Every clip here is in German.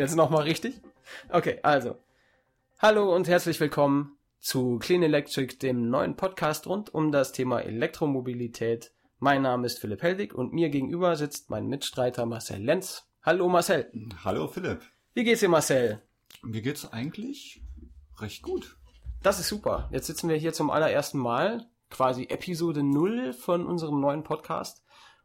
jetzt nochmal richtig? Okay, also. Hallo und herzlich willkommen zu Clean Electric, dem neuen Podcast rund um das Thema Elektromobilität. Mein Name ist Philipp Helwig und mir gegenüber sitzt mein Mitstreiter Marcel Lenz. Hallo Marcel. Hallo Philipp. Wie geht's dir Marcel? Mir geht's eigentlich recht gut. Das ist super. Jetzt sitzen wir hier zum allerersten Mal, quasi Episode 0 von unserem neuen Podcast.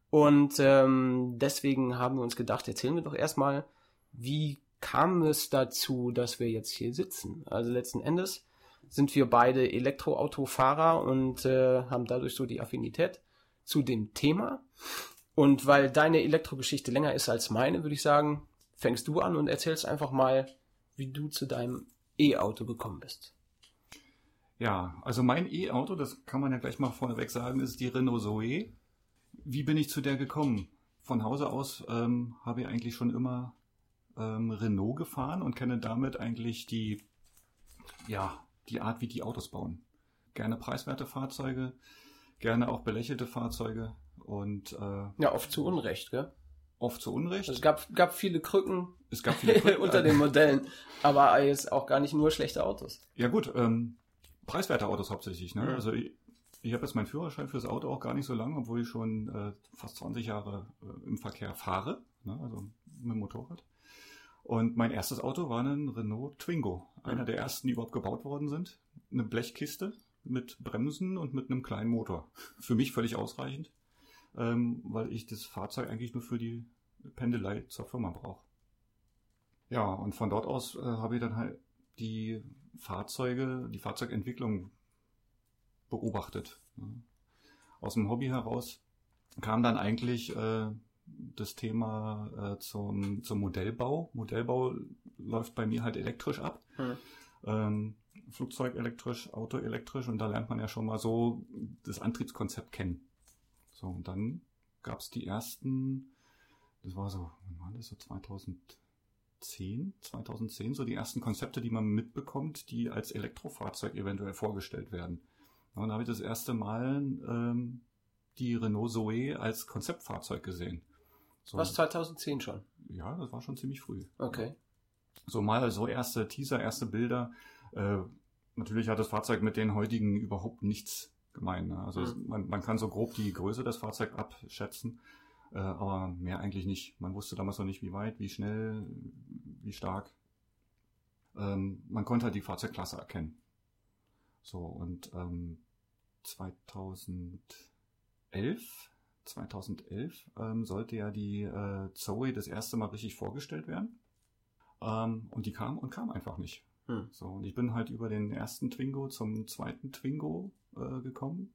Und ähm, deswegen haben wir uns gedacht, erzählen wir doch erstmal, wie kam es dazu, dass wir jetzt hier sitzen? Also letzten Endes sind wir beide Elektroautofahrer und äh, haben dadurch so die Affinität zu dem Thema. Und weil deine Elektrogeschichte länger ist als meine, würde ich sagen, fängst du an und erzählst einfach mal, wie du zu deinem E-Auto gekommen bist. Ja, also mein E-Auto, das kann man ja gleich mal vorneweg sagen, ist die Renault Zoe. Wie bin ich zu der gekommen? Von Hause aus ähm, habe ich eigentlich schon immer ähm, Renault gefahren und kenne damit eigentlich die, ja, die Art, wie die Autos bauen. Gerne preiswerte Fahrzeuge, gerne auch belächelte Fahrzeuge und äh, ja, oft zu Unrecht, gell? Oft zu Unrecht. Es gab, gab viele Krücken, es gab viele Krücken unter den Modellen, aber jetzt auch gar nicht nur schlechte Autos. Ja gut, ähm, preiswerte Autos hauptsächlich. Ne? Mhm. Also ich, ich habe jetzt meinen Führerschein fürs Auto auch gar nicht so lange, obwohl ich schon äh, fast 20 Jahre äh, im Verkehr fahre, ne? also mit dem Motorrad. Und mein erstes Auto war ein Renault Twingo, einer der ersten, die überhaupt gebaut worden sind. Eine Blechkiste mit Bremsen und mit einem kleinen Motor. Für mich völlig ausreichend, ähm, weil ich das Fahrzeug eigentlich nur für die Pendelei zur Firma brauche. Ja, und von dort aus äh, habe ich dann halt die Fahrzeuge, die Fahrzeugentwicklung beobachtet. Aus dem Hobby heraus kam dann eigentlich äh, das Thema äh, zum, zum Modellbau. Modellbau läuft bei mir halt elektrisch ab. Hm. Ähm, Flugzeug elektrisch, Auto elektrisch und da lernt man ja schon mal so das Antriebskonzept kennen. So, und dann gab es die ersten, das war so, wann war das so 2000? 2010, 2010 so die ersten Konzepte, die man mitbekommt, die als Elektrofahrzeug eventuell vorgestellt werden. Und dann habe ich das erste Mal ähm, die Renault Zoe als Konzeptfahrzeug gesehen. So, Was 2010 schon? Ja, das war schon ziemlich früh. Okay. So mal so erste Teaser, erste Bilder. Äh, natürlich hat das Fahrzeug mit den heutigen überhaupt nichts gemein. Ne? Also mhm. man, man kann so grob die Größe des Fahrzeugs abschätzen. Äh, aber mehr eigentlich nicht. Man wusste damals noch nicht, wie weit, wie schnell, wie stark. Ähm, man konnte halt die Fahrzeugklasse erkennen. So, und ähm, 2011, 2011 ähm, sollte ja die äh, Zoe das erste Mal richtig vorgestellt werden. Ähm, und die kam und kam einfach nicht. Hm. So, und ich bin halt über den ersten Twingo zum zweiten Twingo äh, gekommen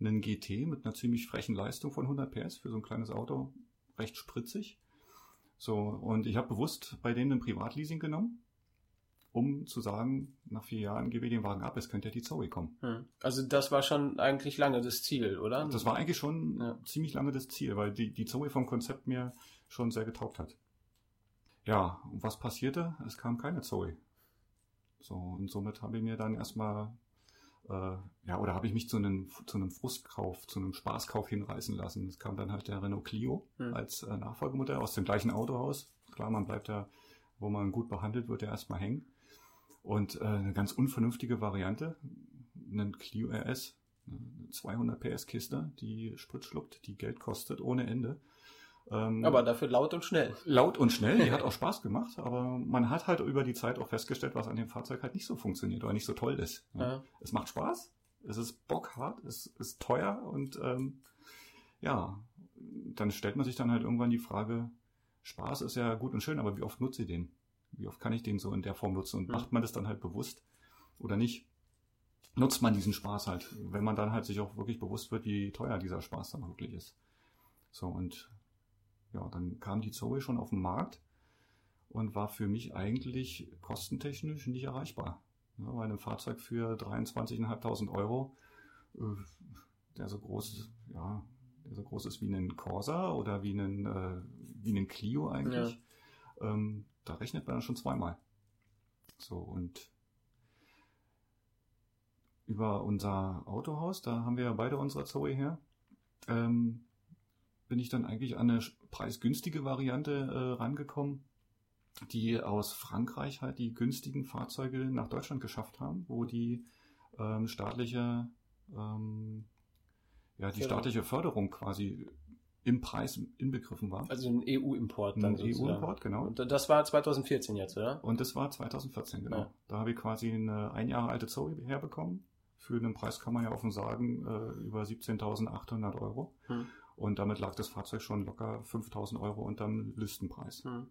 einen GT mit einer ziemlich frechen Leistung von 100 PS für so ein kleines Auto, recht spritzig. So, und ich habe bewusst bei denen ein Privatleasing genommen, um zu sagen, nach vier Jahren gebe ich den Wagen ab, es könnte ja die Zoe kommen. Hm. Also das war schon eigentlich lange das Ziel, oder? Das war eigentlich schon ja. ziemlich lange das Ziel, weil die, die Zoe vom Konzept mir schon sehr getaugt hat. Ja, und was passierte? Es kam keine Zoe. So, und somit habe ich mir dann erstmal äh, ja, oder habe ich mich zu einem, zu einem Frustkauf, zu einem Spaßkauf hinreißen lassen. Es kam dann halt der Renault Clio hm. als äh, Nachfolgemodell aus dem gleichen Autohaus. Klar, man bleibt ja, wo man gut behandelt wird, ja erstmal hängen. Und äh, eine ganz unvernünftige Variante, einen Clio RS, eine 200 PS Kiste, die Sprit schluckt, die Geld kostet ohne Ende. Ähm, aber dafür laut und schnell. Laut und schnell, die hat auch Spaß gemacht, aber man hat halt über die Zeit auch festgestellt, was an dem Fahrzeug halt nicht so funktioniert oder nicht so toll ist. Ja. Es macht Spaß, es ist bockhart, es ist teuer und ähm, ja, dann stellt man sich dann halt irgendwann die Frage, Spaß ist ja gut und schön, aber wie oft nutze ich den? Wie oft kann ich den so in der Form nutzen? Und mhm. macht man das dann halt bewusst oder nicht? Nutzt man diesen Spaß halt, wenn man dann halt sich auch wirklich bewusst wird, wie teuer dieser Spaß dann wirklich ist. So, und ja, dann kam die Zoe schon auf den Markt und war für mich eigentlich kostentechnisch nicht erreichbar. Ja, weil ein Fahrzeug für 23.500 Euro, äh, der so groß, ja, der so groß ist wie ein Corsa oder wie ein, äh, wie ein Clio eigentlich, ja. ähm, da rechnet man dann schon zweimal. So, und über unser Autohaus, da haben wir ja beide unsere Zoe her, ähm, bin ich dann eigentlich an eine preisgünstige Variante äh, rangekommen. die aus Frankreich halt die günstigen Fahrzeuge nach Deutschland geschafft haben, wo die ähm, staatliche, ähm, ja, die staatliche Förderung quasi im Preis inbegriffen war. Also ein EU-Import dann Ein. EU-Import, genau. Und das war 2014 jetzt, oder? Und das war 2014, genau. Ja. Da habe ich quasi eine ein Jahre alte Zoe herbekommen. Für einen Preis kann man ja offen sagen, äh, über 17.800 Euro. Hm. Und damit lag das Fahrzeug schon locker 5.000 Euro unterm Listenpreis. Hm.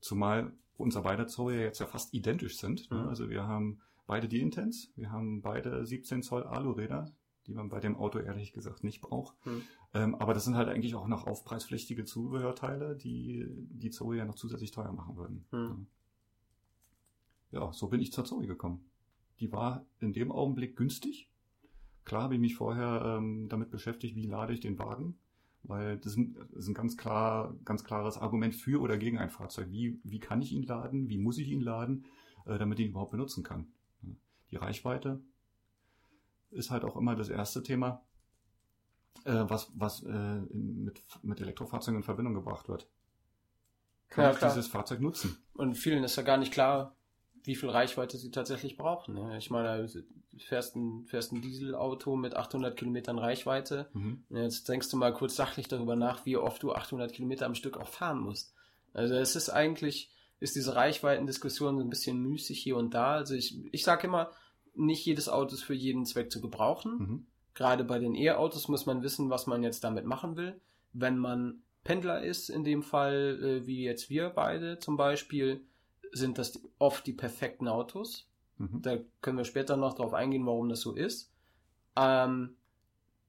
Zumal unser beide Zoe jetzt ja fast identisch sind. Ne? Mhm. Also wir haben beide die Intens, wir haben beide 17 Zoll Aluräder, die man bei dem Auto ehrlich gesagt nicht braucht. Mhm. Ähm, aber das sind halt eigentlich auch noch aufpreispflichtige Zubehörteile, die die Zoe ja noch zusätzlich teuer machen würden. Mhm. Ja, so bin ich zur Zoe gekommen. Die war in dem Augenblick günstig. Klar habe ich mich vorher ähm, damit beschäftigt, wie lade ich den Wagen, weil das ist ein, das ist ein ganz klar, ganz klares Argument für oder gegen ein Fahrzeug. Wie, wie kann ich ihn laden? Wie muss ich ihn laden, äh, damit ich ihn überhaupt benutzen kann? Die Reichweite ist halt auch immer das erste Thema, äh, was, was äh, mit, mit Elektrofahrzeugen in Verbindung gebracht wird. Kann Ja, ich klar. dieses Fahrzeug nutzen? Und vielen ist ja gar nicht klar, wie viel Reichweite sie tatsächlich brauchen. Ne? Ich meine, du fährst ein, fährst ein Dieselauto mit 800 Kilometern Reichweite. Mhm. Jetzt denkst du mal kurz sachlich darüber nach, wie oft du 800 Kilometer am Stück auch fahren musst. Also es ist eigentlich, ist diese Reichweitendiskussion so ein bisschen müßig hier und da. Also ich, ich sage immer, nicht jedes Auto ist für jeden Zweck zu gebrauchen. Mhm. Gerade bei den E-Autos muss man wissen, was man jetzt damit machen will. Wenn man Pendler ist, in dem Fall, äh, wie jetzt wir beide zum Beispiel, sind das oft die perfekten Autos. Mhm. Da können wir später noch drauf eingehen, warum das so ist. Ähm,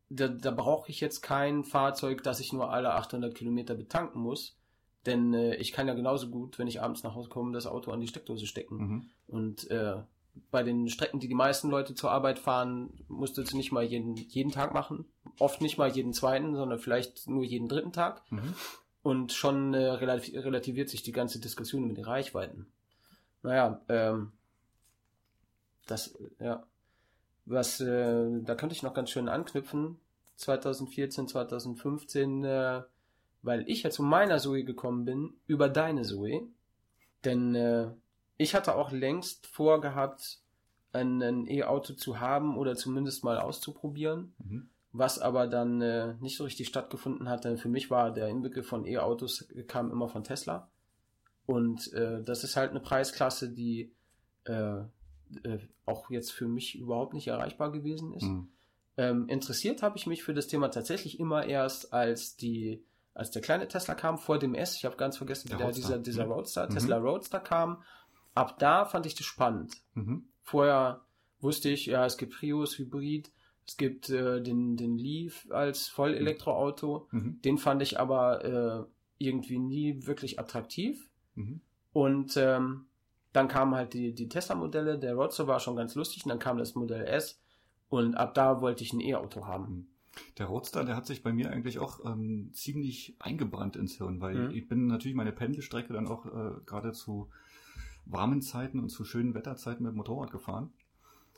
da, da brauche ich jetzt kein Fahrzeug, das ich nur alle 800 Kilometer betanken muss. Denn äh, ich kann ja genauso gut, wenn ich abends nach Hause komme, das Auto an die Steckdose stecken. Mhm. Und äh, bei den Strecken, die die meisten Leute zur Arbeit fahren, musst du es nicht mal jeden, jeden Tag machen. Oft nicht mal jeden zweiten, sondern vielleicht nur jeden dritten Tag. Mhm. Und schon äh, relativ, relativiert sich die ganze Diskussion über die Reichweiten. Naja, ähm, das, ja. Was, äh, da könnte ich noch ganz schön anknüpfen. 2014, 2015, äh, weil ich ja zu meiner Zoe gekommen bin, über deine Zoe. Denn äh, ich hatte auch längst vorgehabt, ein, E-Auto zu haben oder zumindest mal auszuprobieren Mhm. was aber dann äh, nicht so richtig stattgefunden hat. Denn für mich war der Inbegriff von E-Autos äh, kam immer von Tesla. Und äh, das ist halt eine Preisklasse, die äh, äh, auch jetzt für mich überhaupt nicht erreichbar gewesen ist. Mhm. Ähm, interessiert habe ich mich für das Thema tatsächlich immer erst, als die, als der kleine Tesla kam vor dem S. Ich habe ganz vergessen, Der der, dieser, dieser Mhm. Roadster, Mhm. Tesla Roadster kam. Ab da fand ich das spannend. Mhm. Vorher wusste ich, ja, es gibt Prius, Hybrid, es gibt äh, den, den Leaf als Vollelektroauto. Mhm. Den fand ich aber äh, irgendwie nie wirklich attraktiv. Mhm. Und ähm, dann kamen halt die, die Tesla-Modelle, der Roadster war schon ganz lustig und dann kam das Modell S und ab da wollte ich ein E-Auto haben. Der Roadster, der hat sich bei mir eigentlich auch ähm, ziemlich eingebrannt ins Hirn, weil Mhm. ich bin natürlich meine Pendelstrecke dann auch äh, gerade zu warmen Zeiten und zu schönen Wetterzeiten mit dem Motorrad gefahren.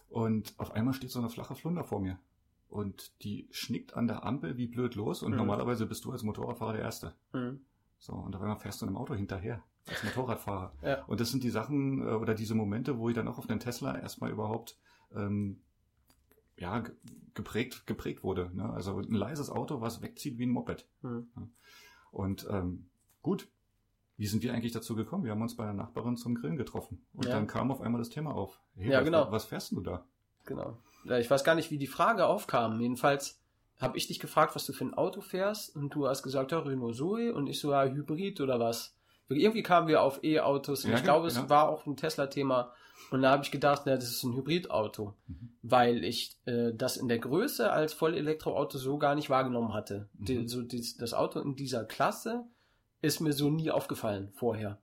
Und auf einmal steht so eine flache Flunder vor mir. Und die schnickt an der Ampel wie blöd los. Und Mhm. normalerweise bist du als Motorradfahrer der Erste. Mhm. So, und auf einmal fährst du einem Auto hinterher, als Motorradfahrer. Ja. Und das sind die Sachen äh, oder diese Momente, wo ich dann auch auf den Tesla erstmal überhaupt ähm, ja, ge- geprägt, geprägt wurde. Ne? Also ein leises Auto, was wegzieht wie ein Moped. Mhm. Und ähm, gut, wie sind wir eigentlich dazu gekommen? Wir haben uns bei der Nachbarin zum Grillen getroffen. Und Ja. dann kam auf einmal das Thema auf. Hey, Ja, was, genau. Was fährst du da? Genau. Ja, ich weiß gar nicht, wie die Frage aufkam. Jedenfalls habe ich dich gefragt, was du für ein Auto fährst und du hast gesagt, ja, Renault Zoe und ich so, ja, Hybrid oder was. Irgendwie kamen wir auf E-Autos und Ja, ich glaube, genau. es war auch ein Tesla-Thema und da habe ich gedacht, na, das ist ein Hybridauto, Mhm. weil ich äh, das in der Größe als Vollelektroauto so gar nicht wahrgenommen hatte. Mhm. Die, so dies, das Auto in dieser Klasse ist mir so nie aufgefallen vorher.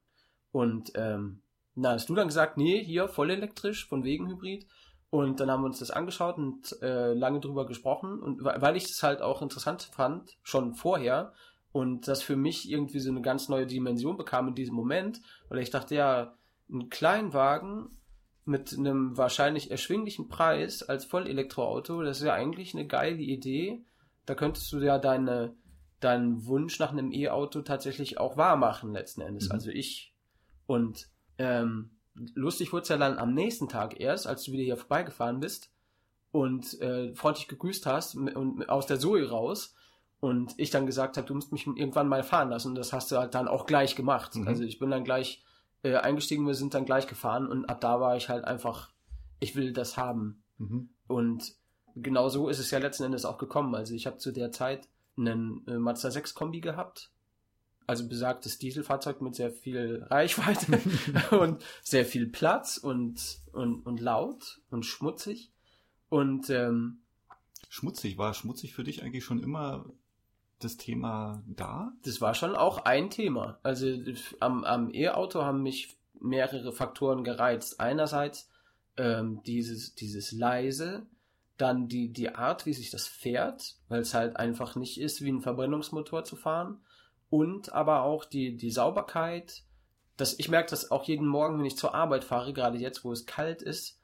Und ähm, na, hast du dann gesagt, nee, hier voll elektrisch, von wegen Hybrid. Und dann haben wir uns das angeschaut und äh, lange drüber gesprochen. Und weil ich es halt auch interessant fand, schon vorher, und das für mich irgendwie so eine ganz neue Dimension bekam in diesem Moment, weil ich dachte, ja, ein Kleinwagen mit einem wahrscheinlich erschwinglichen Preis als Vollelektroauto, das ist ja eigentlich eine geile Idee. Da könntest du ja deine, deinen Wunsch nach einem E-Auto tatsächlich auch wahr machen letzten Endes. Mhm. Also ich Und ähm, lustig wurde es ja dann am nächsten Tag erst, als du wieder hier vorbeigefahren bist und äh, freundlich gegrüßt hast und aus der Zoe raus und ich dann gesagt habe, du musst mich irgendwann mal fahren lassen und das hast du halt dann auch gleich gemacht. Mhm. Also ich bin dann gleich äh, eingestiegen, wir sind dann gleich gefahren und ab da war ich halt einfach, ich will das haben. Mhm. Und genau so ist es ja letzten Endes auch gekommen. Also ich habe zu der Zeit einen äh, Mazda 6 Kombi gehabt, also besagtes Dieselfahrzeug mit sehr viel Reichweite und sehr viel Platz und, und, und laut und schmutzig. Und ähm, schmutzig, war schmutzig für dich eigentlich schon immer das Thema da? Das war schon auch ein Thema. Also am, am E-Auto haben mich mehrere Faktoren gereizt. Einerseits ähm, dieses, dieses leise, dann die, die Art, wie sich das fährt, weil es halt einfach nicht ist, wie ein Verbrennungsmotor zu fahren. Und aber auch die, die Sauberkeit. Das, ich merke das auch jeden Morgen, wenn ich zur Arbeit fahre, gerade jetzt, wo es kalt ist,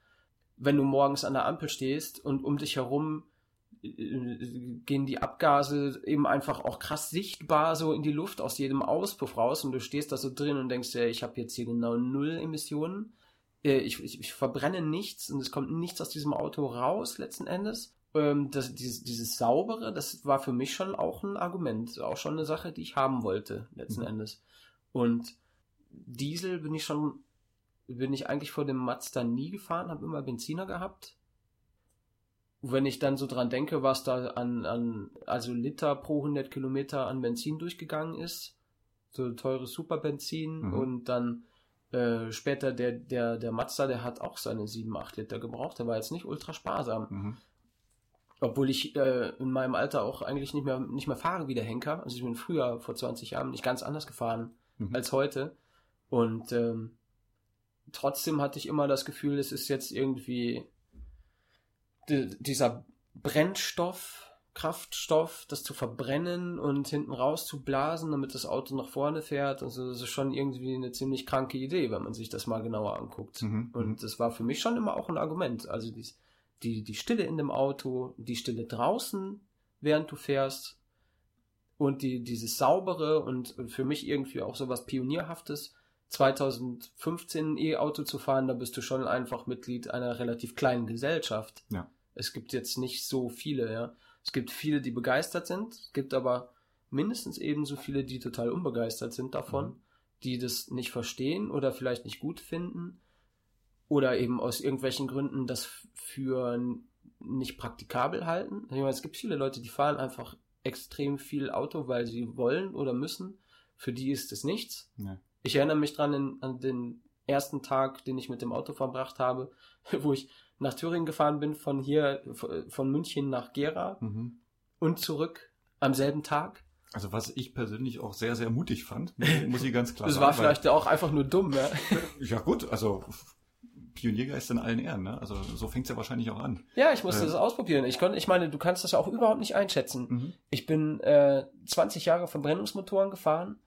wenn du morgens an der Ampel stehst und um dich herum äh, gehen die Abgase eben einfach auch krass sichtbar so in die Luft aus jedem Auspuff raus und du stehst da so drin und denkst, ja, ich habe jetzt hier genau null Emissionen. Äh, ich, ich, ich verbrenne nichts und es kommt nichts aus diesem Auto raus letzten Endes. Ähm, das, dieses, dieses Saubere, das war für mich schon auch ein Argument, auch schon eine Sache, die ich haben wollte letzten mhm. Endes. Und Diesel bin ich schon, bin ich eigentlich vor dem Mazda nie gefahren, habe immer Benziner gehabt wenn ich dann so dran denke, was da an, an also Liter pro 100 Kilometer an Benzin durchgegangen ist, so teures Superbenzin mhm. und dann äh, später der, der, der Mazda, der hat auch seine 7, 8 Liter gebraucht, der war jetzt nicht ultra sparsam. Mhm. Obwohl ich äh, in meinem Alter auch eigentlich nicht mehr, nicht mehr fahre wie der Henker. Also ich bin früher, vor 20 Jahren, nicht ganz anders gefahren mhm. als heute. Und ähm, trotzdem hatte ich immer das Gefühl, es ist jetzt irgendwie dieser Brennstoff, Kraftstoff, das zu verbrennen und hinten raus zu blasen, damit das Auto nach vorne fährt. Also das ist schon irgendwie eine ziemlich kranke Idee, wenn man sich das mal genauer anguckt. Mhm. Und mhm. das war für mich schon immer auch ein Argument. Also die, die, die Stille in dem Auto, die Stille draußen, während du fährst und die, dieses saubere und für mich irgendwie auch sowas Pionierhaftes. 2015 E-Auto zu fahren, da bist du schon einfach Mitglied einer relativ kleinen Gesellschaft. Ja. Es gibt jetzt nicht so viele, ja. Es gibt viele, die begeistert sind, es gibt aber mindestens ebenso viele, die total unbegeistert sind davon, mhm. die das nicht verstehen oder vielleicht nicht gut finden oder eben aus irgendwelchen Gründen das für nicht praktikabel halten. Ich meine, es gibt viele Leute, die fahren einfach extrem viel Auto, weil sie wollen oder müssen. Für die ist es nichts. Ja. Ich erinnere mich dran an den ersten Tag, den ich mit dem Auto verbracht habe, wo ich nach Thüringen gefahren bin, von hier, von München nach Gera mhm. und zurück am selben Tag. Also was ich persönlich auch sehr, sehr mutig fand, muss ich ganz klar das sagen. Das war vielleicht auch einfach nur dumm, ja. ja gut, also Pioniergeist in allen Ehren, ne? Also so fängt's ja wahrscheinlich auch an. Ja, ich musste äh, das ausprobieren. Ich konnte, ich meine, du kannst das ja auch überhaupt nicht einschätzen. Mhm. Ich bin äh, 20 Jahre Verbrennungsmotoren gefahren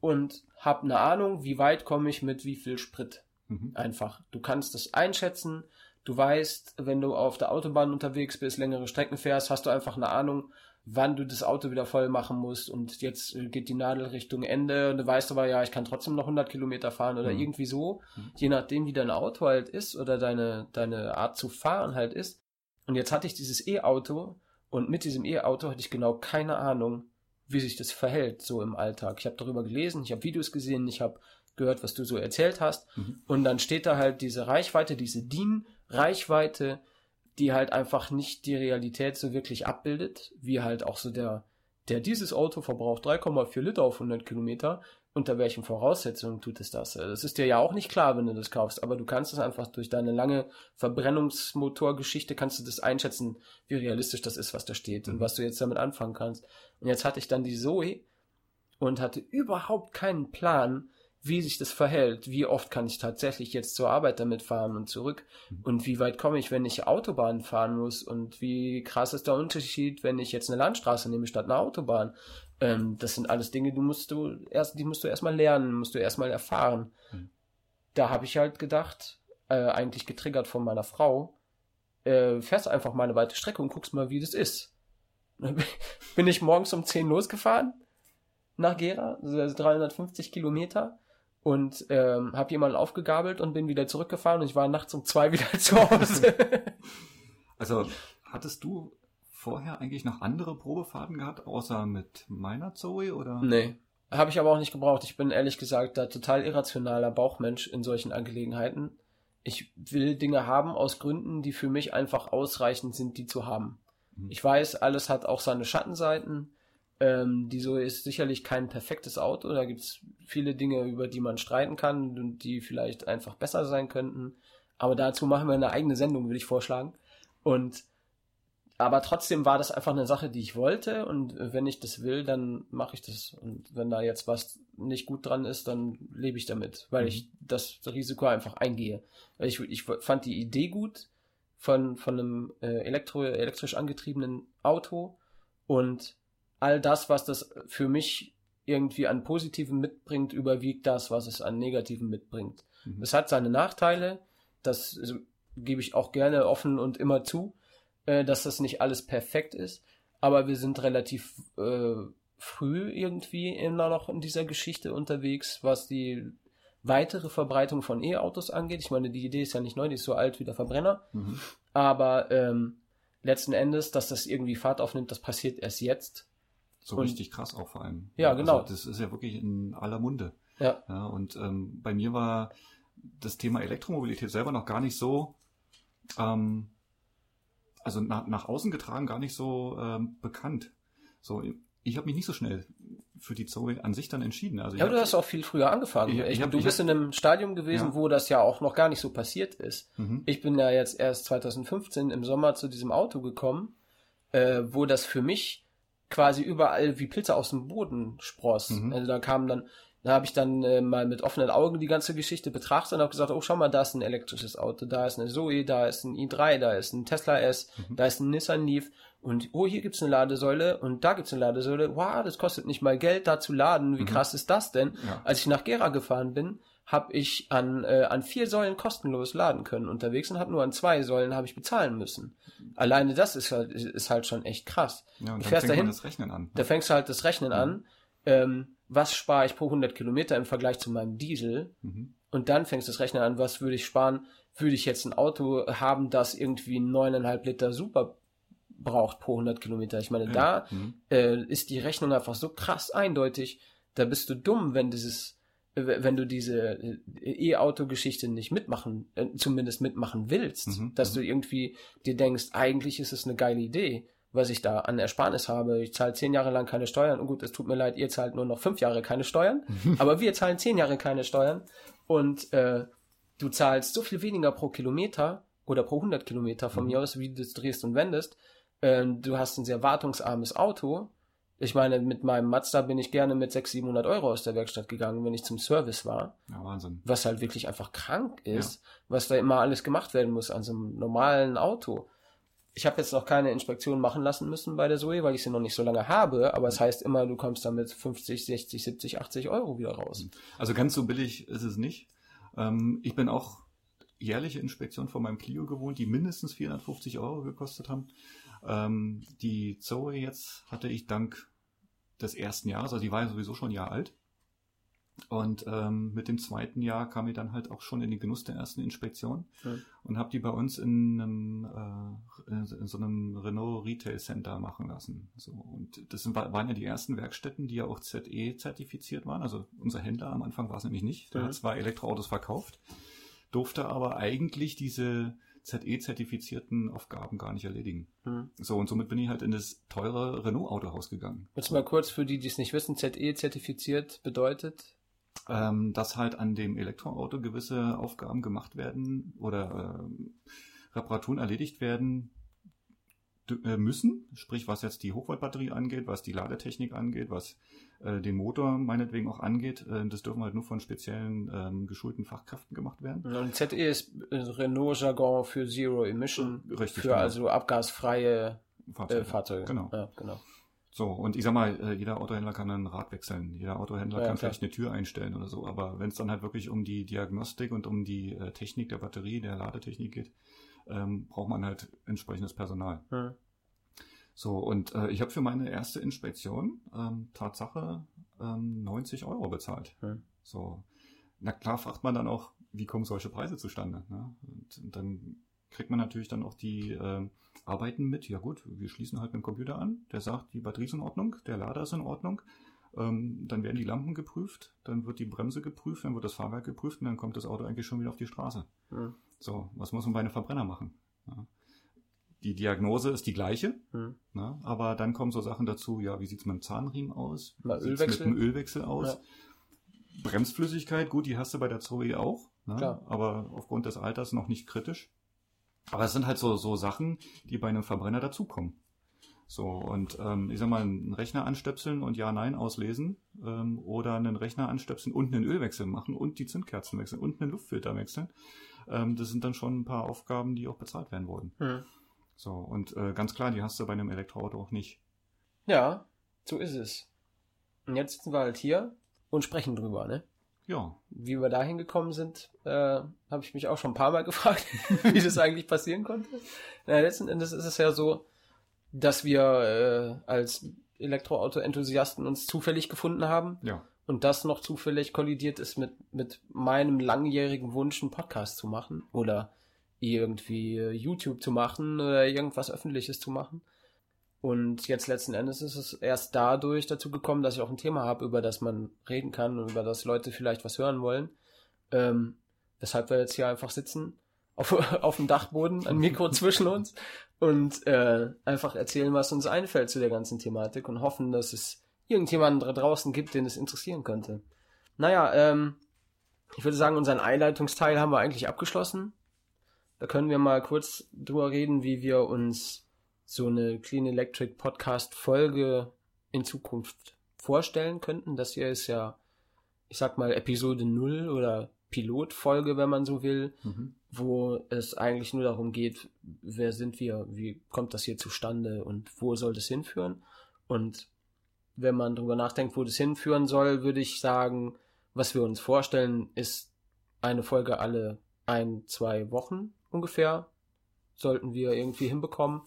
und habe eine Ahnung, wie weit komme ich mit wie viel Sprit. Mhm. Einfach. Du kannst das einschätzen. Du weißt, wenn du auf der Autobahn unterwegs bist, längere Strecken fährst, hast du einfach eine Ahnung, wann du das Auto wieder voll machen musst und jetzt geht die Nadel Richtung Ende und du weißt aber, ja, ich kann trotzdem noch 100 Kilometer fahren oder mhm. irgendwie so, mhm. je nachdem, wie dein Auto halt ist oder deine, deine Art zu fahren halt ist. Und jetzt hatte ich dieses E-Auto und mit diesem E-Auto hatte ich genau keine Ahnung, wie sich das verhält so im Alltag. Ich habe darüber gelesen, ich habe Videos gesehen, ich habe gehört, was du so erzählt hast mhm. und dann steht da halt diese Reichweite, diese DIN-Reichweite, die halt einfach nicht die Realität so wirklich abbildet, wie halt auch so der, der dieses Auto verbraucht 3,4 Liter auf 100 Kilometer. Unter welchen Voraussetzungen tut es das? Das ist dir ja auch nicht klar, wenn du das kaufst, aber du kannst es einfach durch deine lange Verbrennungsmotorgeschichte kannst du das einschätzen, wie realistisch das ist, was da steht mhm. und was du jetzt damit anfangen kannst. Und jetzt hatte ich dann die Zoe und hatte überhaupt keinen Plan, wie sich das verhält, wie oft kann ich tatsächlich jetzt zur Arbeit damit fahren und zurück mhm. und wie weit komme ich, wenn ich Autobahn fahren muss und wie krass ist der Unterschied, wenn ich jetzt eine Landstraße nehme statt eine Autobahn. Ähm, das sind alles Dinge, die musst du erst, die musst du erstmal lernen, musst du erstmal erfahren. Mhm. Da habe ich halt gedacht, äh, eigentlich getriggert von meiner Frau, äh, fährst einfach mal eine weite Strecke und guckst mal, wie das ist. bin ich morgens um 10 losgefahren nach Gera, also 350 Kilometer und ähm, habe jemanden aufgegabelt und bin wieder zurückgefahren und ich war nachts um zwei wieder zu Hause. also hattest du vorher eigentlich noch andere Probefahrten gehabt, außer mit meiner Zoe oder? Nee. Habe ich aber auch nicht gebraucht. Ich bin ehrlich gesagt da total irrationaler Bauchmensch in solchen Angelegenheiten. Ich will Dinge haben aus Gründen, die für mich einfach ausreichend sind, die zu haben. Mhm. Ich weiß, alles hat auch seine Schattenseiten. Ähm, die so ist sicherlich kein perfektes Auto. Da gibt es viele Dinge, über die man streiten kann und die vielleicht einfach besser sein könnten. Aber dazu machen wir eine eigene Sendung, würde ich vorschlagen. Und aber trotzdem war das einfach eine Sache, die ich wollte und wenn ich das will, dann mache ich das. Und wenn da jetzt was nicht gut dran ist, dann lebe ich damit, weil mhm. ich das Risiko einfach eingehe. Ich, ich fand die Idee gut von, von einem äh, elektro, elektrisch angetriebenen Auto und all das, was das für mich irgendwie an Positiven mitbringt, überwiegt das, was es an Negativen mitbringt. Mhm. Es hat seine Nachteile, das also, gebe ich auch gerne offen und immer zu äh, dass das nicht alles perfekt ist, aber wir sind relativ äh, früh irgendwie immer noch in dieser Geschichte unterwegs, was die weitere Verbreitung von E-Autos angeht. Ich meine, die Idee ist ja nicht neu, die ist so alt wie der Verbrenner. Mhm. Aber ähm, letzten Endes, dass das irgendwie Fahrt aufnimmt, das passiert erst jetzt. So und, richtig krass auch vor allem. Ja, ja genau. Also das ist ja wirklich in aller Munde. Ja. ja und ähm, bei mir war das Thema Elektromobilität selber noch gar nicht so ähm, also nach, nach außen getragen gar nicht so ähm, bekannt. So, ich habe mich nicht so schnell für die Zoe an sich dann entschieden. Also ja, du hast auch viel früher angefangen. Ich, ich hab, du bist in einem Stadium gewesen, ja. wo das ja auch noch gar nicht so passiert ist. Mhm. Ich bin ja jetzt erst 2015 im Sommer zu diesem Auto gekommen, äh, wo das für mich quasi überall wie Pilze aus dem Boden spross. Mhm. Also da kamen dann da habe ich dann äh, mal mit offenen Augen die ganze Geschichte betrachtet und habe gesagt, oh schau mal, da ist ein elektrisches Auto, da ist eine Zoe, da ist ein i3, da ist ein Tesla S, mhm. da ist ein Nissan Leaf und oh, hier gibt's eine Ladesäule und da gibt's eine Ladesäule. Wow, das kostet nicht mal Geld, da zu laden. Wie mhm. krass ist das denn? Ja. Als ich nach Gera gefahren bin, habe ich an, äh, an vier Säulen kostenlos laden können unterwegs und habe nur an zwei Säulen habe ich bezahlen müssen. Alleine das ist halt, ist halt schon echt krass. Ja, und dann fängst dahin, das Rechnen an. Da fängst du halt das Rechnen mhm. an. Ähm, was spare ich pro 100 Kilometer im Vergleich zu meinem Diesel? Mhm. Und dann fängst du das Rechnen an, was würde ich sparen? Würde ich jetzt ein Auto haben, das irgendwie 9,5 Liter Super braucht pro 100 Kilometer? Ich meine, ja. da mhm. äh, ist die Rechnung einfach so krass eindeutig. Da bist du dumm, wenn dieses, wenn du diese äh, E-Auto-Geschichte nicht mitmachen, äh, zumindest mitmachen willst, mhm. dass mhm. du irgendwie dir denkst, eigentlich ist es eine geile Idee was ich da an Ersparnis habe. Ich zahle zehn Jahre lang keine Steuern. Und gut, es tut mir leid, ihr zahlt nur noch fünf Jahre keine Steuern. aber wir zahlen zehn Jahre keine Steuern. Und äh, du zahlst so viel weniger pro Kilometer oder pro 100 Kilometer von mhm. mir aus, wie du das drehst und wendest. Äh, du hast ein sehr wartungsarmes Auto. Ich meine, mit meinem Mazda bin ich gerne mit 600, 700 Euro aus der Werkstatt gegangen, wenn ich zum Service war. Ja, Wahnsinn. Was halt wirklich einfach krank ist, ja. was da immer alles gemacht werden muss an so einem normalen Auto ich habe jetzt noch keine Inspektion machen lassen müssen bei der Zoe, weil ich sie noch nicht so lange habe, aber es heißt immer, du kommst damit 50, 60, 70, 80 Euro wieder raus. Also ganz so billig ist es nicht. Ähm, ich bin auch jährliche Inspektion von meinem Clio gewohnt, die mindestens 450 Euro gekostet haben. Ähm, die Zoe jetzt hatte ich dank des ersten Jahres, also die war ja sowieso schon ein Jahr alt, und ähm, mit dem zweiten Jahr kam ich dann halt auch schon in den Genuss der ersten Inspektion mhm. und habe die bei uns in, einem, äh, in so einem Renault Retail Center machen lassen. So und das sind, waren ja die ersten Werkstätten, die ja auch ZE zertifiziert waren. Also unser Händler am Anfang war es nämlich nicht. Der mhm. hat zwar Elektroautos verkauft, durfte aber eigentlich diese ZE-zertifizierten Aufgaben gar nicht erledigen. Mhm. So, und somit bin ich halt in das teure Renault-Autohaus gegangen. Willst du mal kurz für die, die es nicht wissen, ZE-zertifiziert bedeutet? ähm, dass halt an dem Elektroauto gewisse Aufgaben gemacht werden oder äh, Reparaturen erledigt werden müssen, sprich was jetzt die Hochvoltbatterie angeht, was die Ladetechnik angeht, was äh, den Motor meinetwegen auch angeht. Äh, das dürfen halt nur von speziellen ähm, geschulten Fachkräften gemacht werden. Und ZE ist Renault-Jargon für Zero Emission, Richtig, für genau. also abgasfreie Fahrzeuge. Fahrzeuge. Genau. Ja, genau. So, und ich sag mal, äh, jeder Autohändler kann ein Rad wechseln, jeder Autohändler ja, kann klar. vielleicht eine Tür einstellen oder so, aber wenn es dann halt wirklich um die Diagnostik und um die äh, Technik der Batterie, der Ladetechnik geht, ähm, braucht man halt entsprechendes Personal. Ja. So, und äh, ich habe für meine erste Inspektion ähm, Tatsache ähm, 90 Euro bezahlt. Ja. So, na klar fragt man dann auch, wie kommen solche Preise zustande? Ne? Und, und, dann kriegt man natürlich dann auch die äh, Arbeiten mit. Ja gut, wir schließen halt mit dem Computer an. Der sagt, die Batterie ist in Ordnung, der Lader ist in Ordnung. Ähm, dann werden die Lampen geprüft, dann wird die Bremse geprüft, dann wird das Fahrwerk geprüft und dann kommt das Auto eigentlich schon wieder auf die Straße. Mhm. So, was muss man bei einem Verbrenner machen? Ja. Die Diagnose ist die gleiche, mhm. ne? aber dann kommen so Sachen dazu, ja, wie sieht es mit dem Zahnriemen aus? Wie Ölwechsel? mit dem Ölwechsel aus? Ja. Bremsflüssigkeit, gut, die hast du bei der Zoe auch, ne? aber aufgrund des Alters noch nicht kritisch. Aber es sind halt so, so Sachen, die bei einem Verbrenner dazukommen. So, und ähm, ich sag mal, einen Rechner anstöpseln und Ja-Nein auslesen ähm, oder einen Rechner anstöpseln und einen Ölwechsel machen und die Zündkerzen wechseln und einen Luftfilter wechseln. Ähm, das sind dann schon ein paar Aufgaben, die auch bezahlt werden wurden. Hm. So, und äh, ganz klar, die hast du bei einem Elektroauto auch nicht. Ja, so ist es. Und jetzt sitzen wir halt hier und sprechen drüber, ne? Ja. Wie wir da hingekommen sind, äh, habe ich mich auch schon ein paar Mal gefragt, wie das eigentlich passieren konnte. Na, letzten Endes ist es ja so, dass wir äh, als Elektroauto-Enthusiasten uns zufällig gefunden haben. Ja. Und das noch zufällig kollidiert ist mit, mit meinem langjährigen Wunsch, einen Podcast zu machen oder irgendwie äh, YouTube zu machen oder irgendwas Öffentliches zu machen. Und jetzt letzten Endes ist es erst dadurch dazu gekommen, dass ich auch ein Thema habe, über das man reden kann und über das Leute vielleicht was hören wollen. Ähm, weshalb wir jetzt hier einfach sitzen, auf, auf dem Dachboden, ein Mikro zwischen uns und äh, einfach erzählen, was uns einfällt zu der ganzen Thematik und hoffen, dass es irgendjemanden da draußen gibt, den es interessieren könnte. Naja, ähm, ich würde sagen, unseren Einleitungsteil haben wir eigentlich abgeschlossen. Da können wir mal kurz drüber reden, wie wir uns so eine Clean Electric Podcast Folge in Zukunft vorstellen könnten. Das hier ist ja, ich sag mal, Episode 0 oder Pilotfolge, wenn man so will, mhm. wo es eigentlich nur darum geht, wer sind wir, wie kommt das hier zustande und wo soll das hinführen. Und wenn man darüber nachdenkt, wo das hinführen soll, würde ich sagen, was wir uns vorstellen, ist eine Folge alle ein, zwei Wochen ungefähr, sollten wir irgendwie hinbekommen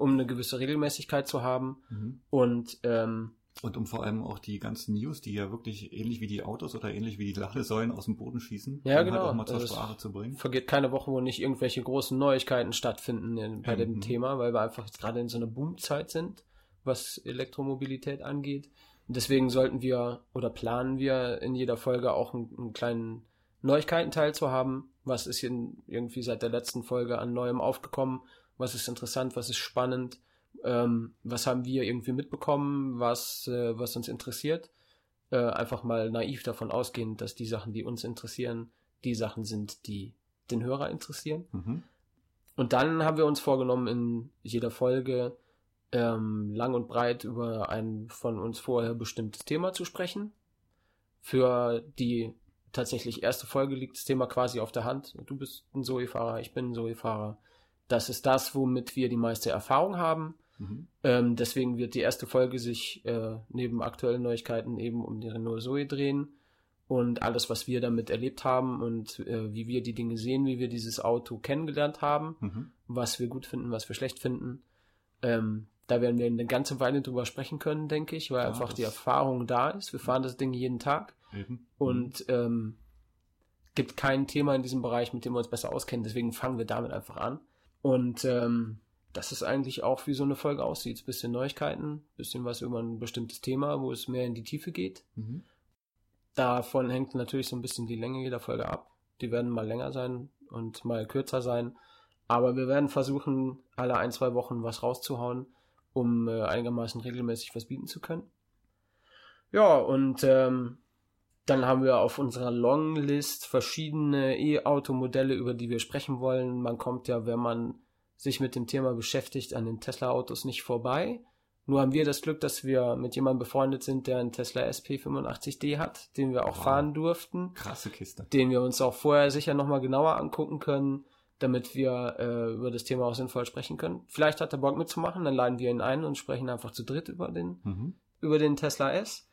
um eine gewisse Regelmäßigkeit zu haben. Mhm. Und ähm, und um vor allem auch die ganzen News, die ja wirklich ähnlich wie die Autos oder ähnlich wie die Ladesäulen aus dem Boden schießen, ja, genau. halt auch mal zur also Sprache zu bringen. Vergeht keine Woche, wo nicht irgendwelche großen Neuigkeiten stattfinden in, bei dem mhm. Thema, weil wir einfach jetzt gerade in so einer Boomzeit sind, was Elektromobilität angeht. Und deswegen sollten wir oder planen wir in jeder Folge auch einen, einen kleinen Neuigkeitenteil zu haben. Was ist hier irgendwie seit der letzten Folge an Neuem aufgekommen? was ist interessant, was ist spannend, ähm, was haben wir irgendwie mitbekommen, was, äh, was uns interessiert. Äh, einfach mal naiv davon ausgehen, dass die Sachen, die uns interessieren, die Sachen sind, die den Hörer interessieren. Mhm. Und dann haben wir uns vorgenommen, in jeder Folge ähm, lang und breit über ein von uns vorher bestimmtes Thema zu sprechen. Für die tatsächlich erste Folge liegt das Thema quasi auf der Hand. Du bist ein Zoe-Fahrer, ich bin ein Zoe-Fahrer. Das ist das, womit wir die meiste Erfahrung haben. Mhm. Ähm, deswegen wird die erste Folge sich äh, neben aktuellen Neuigkeiten eben um die Renault Zoe drehen und alles, was wir damit erlebt haben und äh, wie wir die Dinge sehen, wie wir dieses Auto kennengelernt haben, mhm. was wir gut finden, was wir schlecht finden. Ähm, da werden wir eine ganze Weile drüber sprechen können, denke ich, weil ja, einfach die Erfahrung da ist. Wir fahren das Ding jeden Tag eben. und ähm, gibt kein Thema in diesem Bereich, mit dem wir uns besser auskennen. Deswegen fangen wir damit einfach an. Und ähm, das ist eigentlich auch, wie so eine Folge aussieht. Bisschen Neuigkeiten, bisschen was über ein bestimmtes Thema, wo es mehr in die Tiefe geht. Mhm. Davon hängt natürlich so ein bisschen die Länge jeder Folge ab. Die werden mal länger sein und mal kürzer sein. Aber wir werden versuchen, alle ein, zwei Wochen was rauszuhauen, um äh, einigermaßen regelmäßig was bieten zu können. Ja, und ähm, dann haben wir auf unserer Longlist verschiedene E-Auto-Modelle, über die wir sprechen wollen. Man kommt ja, wenn man sich mit dem Thema beschäftigt, an den Tesla-Autos nicht vorbei. Nur haben wir das Glück, dass wir mit jemandem befreundet sind, der einen Tesla SP85D hat, den wir auch wow. fahren durften. Krasse Kiste. Den wir uns auch vorher sicher nochmal genauer angucken können, damit wir äh, über das Thema auch sinnvoll sprechen können. Vielleicht hat er Bock mitzumachen, dann laden wir ihn ein und sprechen einfach zu dritt über den, mhm. über den Tesla S.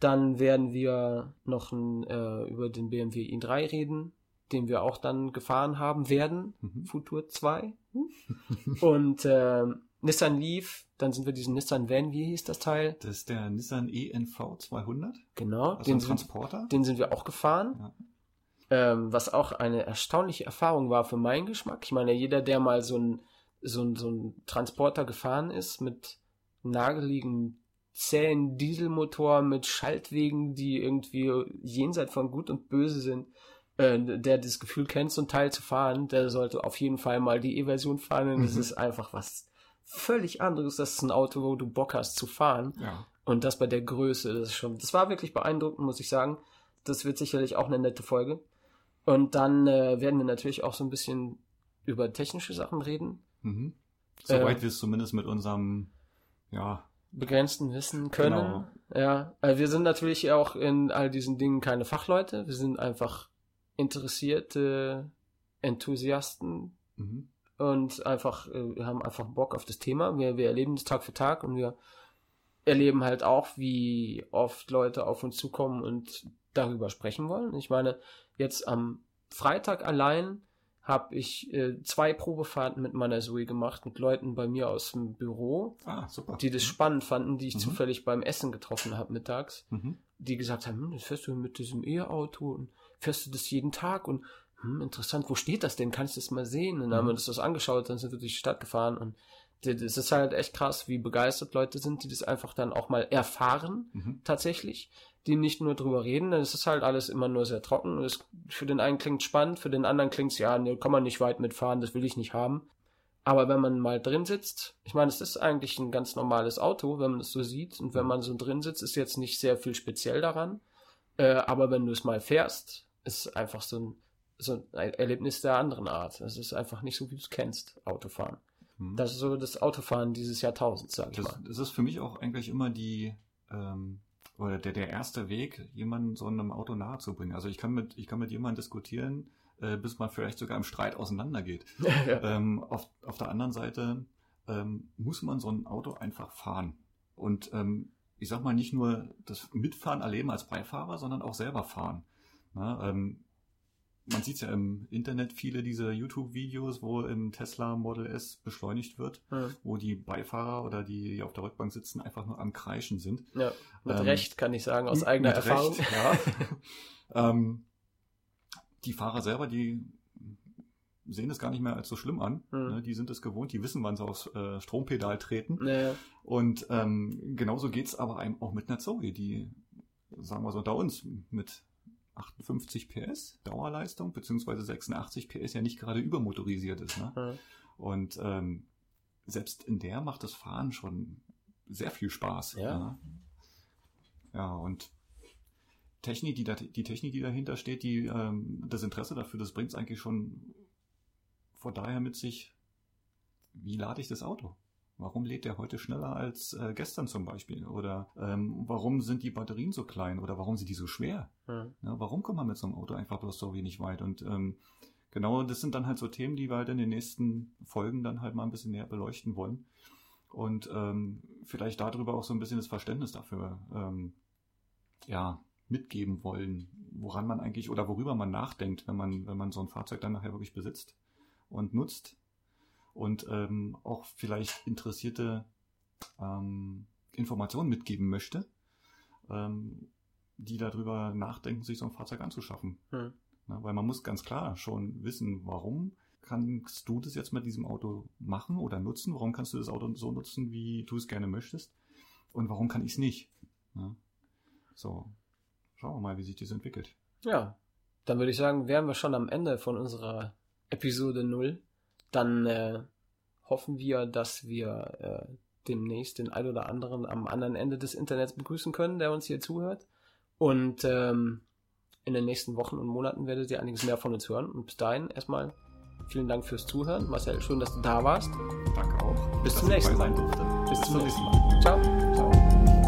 Dann werden wir noch ein, äh, über den BMW i3 reden, den wir auch dann gefahren haben werden, mhm. Futur 2. Und äh, Nissan Leaf, dann sind wir diesen Nissan Van, wie hieß das Teil? Das ist der Nissan ENV 200. Genau, also den, Transporter. Sind, den sind wir auch gefahren. Ja. ähm, was auch eine erstaunliche Erfahrung war für meinen Geschmack. Ich meine, jeder, der mal so ein, so ein, so ein Transporter gefahren ist mit nageligen zähen Dieselmotor mit Schaltwegen, die irgendwie jenseits von Gut und Böse sind, äh, der das Gefühl kennt, so ein Teil zu fahren, der sollte auf jeden Fall mal die E-Version fahren. Denn es mhm. ist einfach was völlig anderes. Das ist ein Auto, wo du Bock hast zu fahren. Ja. Und das bei der Größe, das ist schon, das war wirklich beeindruckend, muss ich sagen. Das wird sicherlich auch eine nette Folge. Und dann äh, werden wir natürlich auch so ein bisschen über technische Sachen reden. Mhm. Soweit äh, wir es zumindest mit unserem, ja, begrenzten Wissen können. Genau. Ja, also wir sind natürlich auch in all diesen Dingen keine Fachleute. Wir sind einfach interessierte Enthusiasten mhm. und einfach, äh, wir haben einfach Bock auf das Thema. Wir, wir erleben das Tag für Tag und wir erleben halt auch, wie oft Leute auf uns zukommen und darüber sprechen wollen. Ich meine, jetzt am Freitag allein habe ich äh, zwei Probefahrten mit meiner Zoe gemacht, mit Leuten bei mir aus dem Büro, ah, die das mhm. spannend fanden, die ich mhm. zufällig beim Essen getroffen habe mittags, mhm. die gesagt haben, hm, das fährst du mit diesem E-Auto und fährst du das jeden Tag und hm, interessant, wo steht das denn? Kannst du das mal sehen? Und dann haben wir mhm. das das angeschaut, dann sind wir durch die Stadt gefahren und das ist halt echt krass, wie begeistert Leute sind, die das einfach dann auch mal erfahren, mhm. tatsächlich die nicht nur drüber reden, dann ist es halt alles immer nur sehr trocken. Es, für den einen klingt spannend, für den anderen klingt es, ja, ne, kann man nicht weit mitfahren, das will ich nicht haben. Aber wenn man mal drin sitzt, ich meine, es ist eigentlich ein ganz normales Auto, wenn man es so sieht. Und wenn man so drin sitzt, ist jetzt nicht sehr viel speziell daran. Äh, aber wenn du es mal fährst, ist es einfach so ein, so ein Erlebnis der anderen Art. Es ist einfach nicht so, wie du es kennst, Autofahren. Mhm. Das ist so das Autofahren dieses Jahrtausends, sag ich das, mal. Das ist für mich auch eigentlich immer die, ähm, oder der, der erste Weg, jemanden so einem Auto nahe zu bringen. Also ich kann mit, ich kann mit jemandem diskutieren, äh, bis man vielleicht sogar im Streit auseinandergeht. ja. ähm, auf, auf der anderen Seite ähm, muss man so ein Auto einfach fahren. Und ähm, ich sag mal nicht nur das Mitfahren erleben als Beifahrer, sondern auch selber fahren. Na, ähm, man sieht ja im Internet viele dieser YouTube-Videos, wo im Tesla Model S beschleunigt wird, ja. wo die Beifahrer oder die, die auf der Rückbank sitzen, einfach nur am Kreischen sind. Ja, mit ähm, Recht kann ich sagen, aus eigener Erfahrung. Recht, ja. ähm, die Fahrer selber, die sehen es gar nicht mehr als so schlimm an. Mhm. Ne? Die sind es gewohnt, die wissen, wann sie aufs äh, Strompedal treten. Ja. Und ähm, genauso geht's aber einem auch mit einer Zoe, die, sagen wir so, unter uns mit 58 PS Dauerleistung, beziehungsweise 86 PS ja nicht gerade übermotorisiert ist. Ne? Mhm. Und ähm, selbst in der macht das Fahren schon sehr viel Spaß. Ja, ne? ja und Technik, die, da, die Technik, die dahinter steht, die, ähm, das Interesse dafür, das bringt es eigentlich schon von daher mit sich, wie lade ich das Auto? Warum lädt der heute schneller als äh, gestern zum Beispiel? Oder ähm, warum sind die Batterien so klein? Oder warum sind die so schwer? Mhm. Ja, warum kommt man mit so einem Auto einfach bloß so wenig weit? Und ähm, genau das sind dann halt so Themen, die wir halt in den nächsten Folgen dann halt mal ein bisschen näher beleuchten wollen. Und ähm, vielleicht darüber auch so ein bisschen das Verständnis dafür ähm, ja, mitgeben wollen, woran man eigentlich oder worüber man nachdenkt, wenn man, wenn man so ein Fahrzeug dann nachher wirklich besitzt und nutzt und ähm, auch vielleicht interessierte ähm, Informationen mitgeben möchte, ähm, die darüber nachdenken, sich so ein Fahrzeug anzuschaffen. Hm. Na, weil man muss ganz klar schon wissen, warum kannst du das jetzt mit diesem Auto machen oder nutzen? Warum kannst du das Auto so nutzen, wie du es gerne möchtest? Und warum kann ich es nicht? Na? So, schauen wir mal, wie sich das entwickelt. Ja, dann würde ich sagen, wären wir schon am Ende von unserer Episode 0 dann äh, hoffen wir, dass wir äh, demnächst den ein oder anderen am anderen Ende des Internets begrüßen können, der uns hier zuhört. Und ähm, in den nächsten Wochen und Monaten werdet ihr einiges mehr von uns hören. Und bis dahin erstmal vielen Dank fürs Zuhören. Marcel, schön, dass du da warst. Danke auch. Bis zum nächsten Mal. Bis zum nächsten Mal. Ciao.